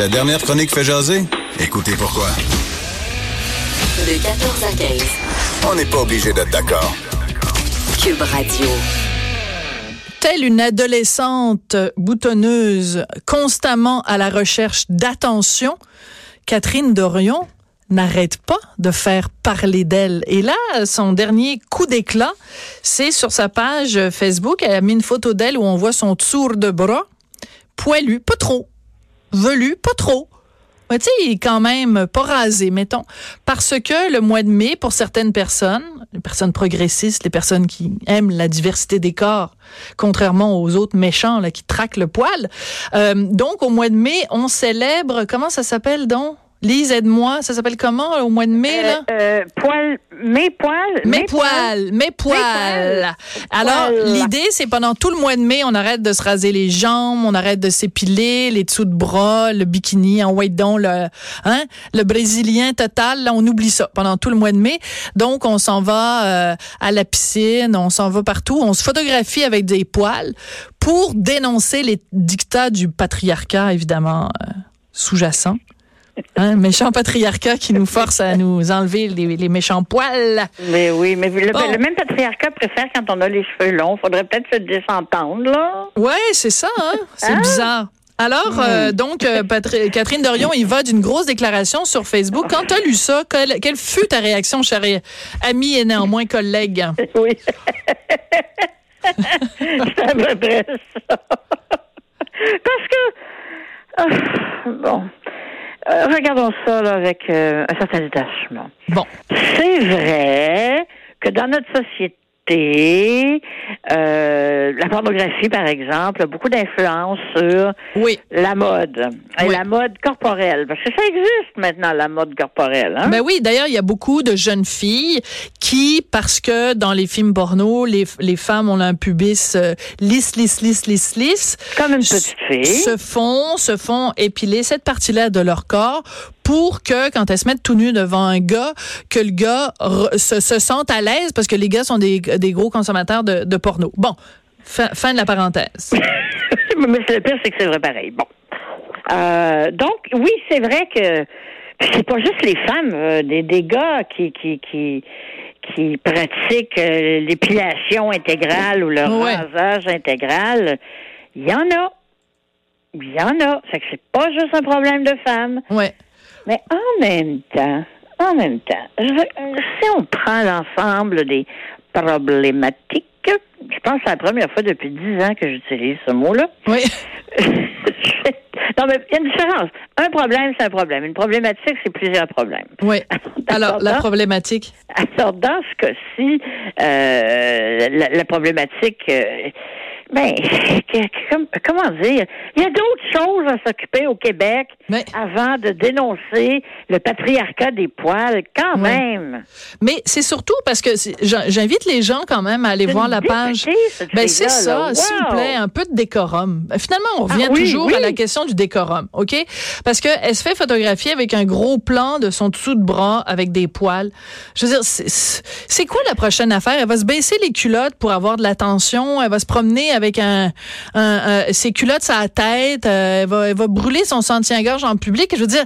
Cette dernière chronique fait jaser? Écoutez pourquoi. De 14 à 15. On n'est pas obligé d'être d'accord. Cube Radio. Telle une adolescente boutonneuse constamment à la recherche d'attention, Catherine Dorion n'arrête pas de faire parler d'elle. Et là, son dernier coup d'éclat, c'est sur sa page Facebook. Elle a mis une photo d'elle où on voit son tour de bras, poilu, pas trop, velu, pas trop. Mais tu sais, quand même pas rasé, mettons. Parce que le mois de mai, pour certaines personnes, les personnes progressistes, les personnes qui aiment la diversité des corps, contrairement aux autres méchants là, qui traquent le poil, euh, donc au mois de mai, on célèbre, comment ça s'appelle donc? Lise, aide-moi. Ça s'appelle comment au mois de mai, là? Euh, euh, poil, mes poils. Mes poils, mes poils. Alors, l'idée, c'est pendant tout le mois de mai, on arrête de se raser les jambes, on arrête de s'épiler, les dessous de bras, le bikini en white don, le, hein, le brésilien total, là, on oublie ça pendant tout le mois de mai. Donc, on s'en va euh, à la piscine, on s'en va partout, on se photographie avec des poils pour dénoncer les dictats du patriarcat, évidemment, euh, sous-jacent. Hein, méchant patriarcat qui nous force à nous enlever les, les méchants poils. Mais oui, mais le, Bon. le même patriarcat préfère quand on a les cheveux longs. Faudrait peut-être se descendre, là. Ouais, c'est ça, hein? C'est Hein? bizarre. Alors, euh, donc, euh, Patri- Catherine Dorion, il va d'une grosse déclaration sur Facebook. Quand tu as lu ça, quelle, quelle fut ta réaction, chère amie et néanmoins collègue? Oui. C'est à peu près ça. Parce que, ah, bon, Euh, regardons ça là, avec euh, un certain détachement. Bon, C'est vrai que dans notre société, euh, la pornographie, par exemple, a beaucoup d'influence sur oui. la mode. Et la mode corporelle. Parce que ça existe maintenant, la mode corporelle. Hein? Ben oui, d'ailleurs, il y a beaucoup de jeunes filles qui, parce que dans les films porno, les, les femmes ont un pubis euh, lisse, lisse, lisse, lisse, lisse, Comme une petite fille. se font, se font épiler cette partie-là de leur corps pour que quand elles se mettent tout nues devant un gars, que le gars se, se sente à l'aise parce que les gars sont des, des gros consommateurs de, de porno. Bon, fin, fin de la parenthèse. Mais le pire, c'est que c'est vrai pareil. Bon. Euh, donc, oui, c'est vrai que c'est pas juste les femmes, euh, des, des gars qui, qui, qui, qui pratiquent euh, l'épilation intégrale ou le Ouais. rasage intégral. Il y en a. Il y en a. C'est que c'est pas juste un problème de femmes. Ouais. Mais en même temps, en même temps, je veux- si on prend l'ensemble des problématiques, je pense que c'est la première fois depuis dix ans que j'utilise ce mot-là. Oui. non, mais il y a une différence. Un problème, c'est un problème. Une problématique, c'est plusieurs problèmes. Oui. Alors, la Dans- problématique? alors, dans ce cas-ci, euh, la, la problématique, euh, ben, comment dire, il y a d'autres choses à s'occuper au Québec Mais- avant de dénoncer le patriarcat des poils, quand même. Mais c'est surtout parce que j'invite les gens quand même à aller voir la page. Ben c'est ça, s'il vous plaît, un peu de décorum. Finalement, on revient Ah oui, toujours oui. à la question du décorum, OK? Parce que elle se fait photographier avec un gros plan de son dessous de bras avec des poils. Je veux dire, c'est- quoi la prochaine affaire? Elle va se baisser les culottes pour avoir de l'attention, elle va se promener avec un, un- ses culottes sur la tête, euh, elle, va, va brûler son soutien-gorge en public. Je veux dire,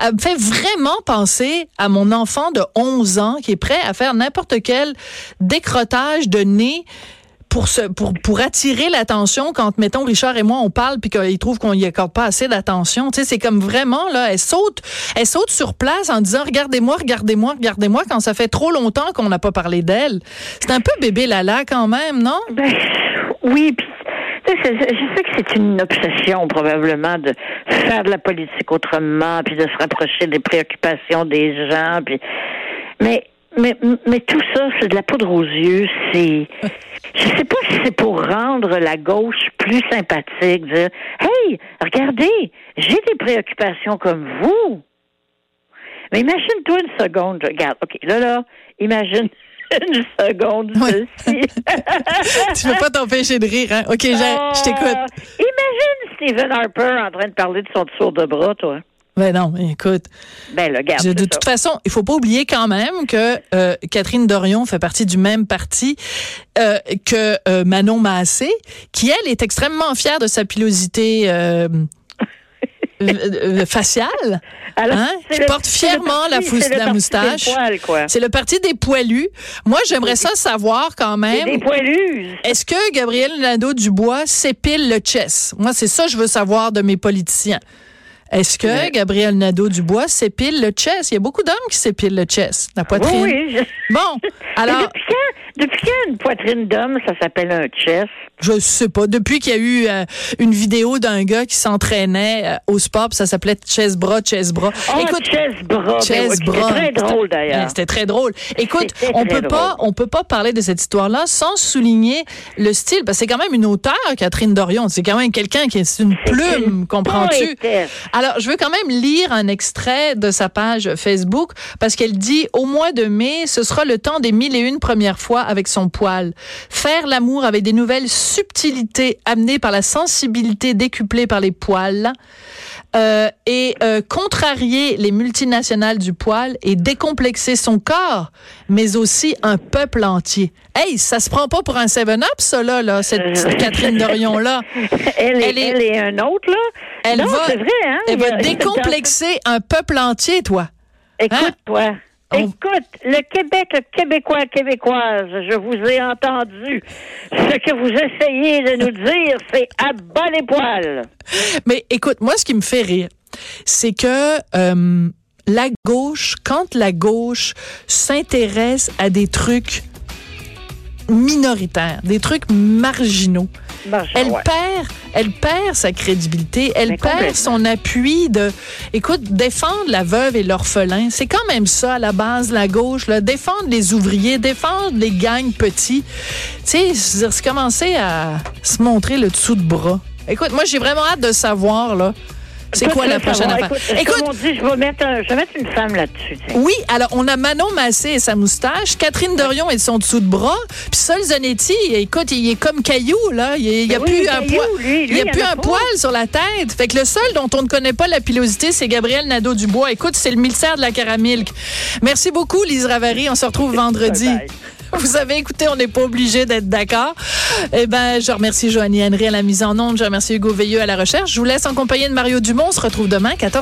elle, me fait vraiment penser à mon enfant de 11 ans qui est prêt à faire n'importe quel décrotage de nez pour pour attirer l'attention quand mettons Richard et moi on parle puis qu'il trouve qu'on y accorde pas assez d'attention. Tu sais c'est comme vraiment là elle saute elle saute sur place en disant regardez-moi regardez-moi regardez-moi quand ça fait trop longtemps qu'on n'a pas parlé d'elle. C'est un peu bébé lala quand même non? Ben, oui, puis je sais que c'est une obsession probablement de faire de la politique autrement, puis de se rapprocher des préoccupations des gens, puis mais mais, mais tout ça, c'est de la poudre aux yeux. C'est. Je sais pas si c'est pour rendre la gauche plus sympathique, dire Hey, regardez, j'ai des préoccupations comme vous. Mais imagine-toi une seconde, regarde, OK, là, là, imagine une seconde Ouais. ceci. tu peux pas t'empêcher de rire, hein? OK, j'ai- je t'écoute. Imagine Stephen Harper en train de parler de son tour de bras, toi. Ben non, écoute. Ben, là, regarde. Je- de toute ça. façon, il faut pas oublier quand même que euh, Catherine Dorion fait partie du même parti euh, que euh, Manon Massé, qui elle est extrêmement fière de sa pilosité euh, faciale. Alors, hein, c'est qui le- porte fièrement la parti- la parti des moustache. C'est le parti des poilus. Moi, j'aimerais ça savoir quand C'est des même. poilus. Est-ce que Gabriel Nadeau-Dubois s'épile le chess? Moi, c'est ça que je veux savoir de mes politiciens. Est-ce que. Gabriel Nadeau-Dubois s'épile le chess? Il y a beaucoup d'hommes qui s'épilent le chess, la poitrine. Oui, oui. je- Bon, alors, depuis quand, depuis quand une poitrine d'homme, ça s'appelle un chest? je sais pas, depuis qu'il y a eu euh, une vidéo d'un gars qui s'entraînait euh, au sport, puis ça s'appelait chess bras, chess bras. Oh, Écoute, chest bras. Chess Ben oui, bras. C'est très drôle, d'ailleurs. Ouais, C'était très drôle. Écoute, C'était on peut pas, on peut pas parler de cette histoire-là sans souligner le style, parce que c'est quand même une auteure, Catherine Dorion. C'est quand même quelqu'un qui est une plume, comprends-tu? Alors, je veux quand même lire un extrait de sa page Facebook parce qu'elle dit au mois de mai, ce sera le temps des mille et une premières fois avec son poil. Faire l'amour avec des nouvelles subtilités amenées par la sensibilité décuplée par les poils. Euh, et euh, contrarier les multinationales du poil et décomplexer son corps, mais aussi un peuple entier. Hey, ça se prend pas pour un 7-up, ça, là, là cette Euh. Catherine Dorion-là. Elle, est, Elle est- elle est un autre, là. Elle non, va- vrai, hein? Elle va décomplexer un peuple entier, toi. Écoute-toi. On- Écoute, le Québec, le Québécois, Québécoise, je vous ai entendu. Ce que vous essayez de nous dire, c'est à bas les poils. Mais écoute, moi, ce qui me fait rire, c'est que euh, la gauche, quand la gauche s'intéresse à des trucs minoritaires, des trucs marginaux, elle ouais. perd, elle perd sa crédibilité, elle Mais perd son appui de, écoute, défendre la veuve et l'orphelin, c'est quand même ça à la base la gauche, là, défendre les ouvriers, défendre les gangs petits. Tu sais, c'est c'est commencer à se montrer le dessous de bras. Écoute, moi j'ai vraiment hâte de savoir là. C'est quoi la prochaine savoir. affaire? Écoute, Écoute, dit, je vais mettre, un- je vais mettre une femme là-dessus. oui, alors on a Manon Massé et sa moustache, Catherine Dorion et son dessous de bras, puis Sol Zanetti, écoute, il est comme caillou là, il y a Ben plus un caillou, poil, lui, il y a plus un poil sur la tête. Fait que le seul dont on ne connaît pas la pilosité, c'est Gabriel Nadeau-Dubois. Écoute, c'est le ministère de la Caramilk. Merci beaucoup Lise Ravary, on se retrouve vendredi. Bye bye. Vous avez écouté, on n'est pas obligé d'être d'accord. Eh ben, je remercie Joanie Henry à la mise en onde, je remercie Hugo Veilleux à la recherche. Je vous laisse en compagnie de Mario Dumont. On se retrouve demain, 14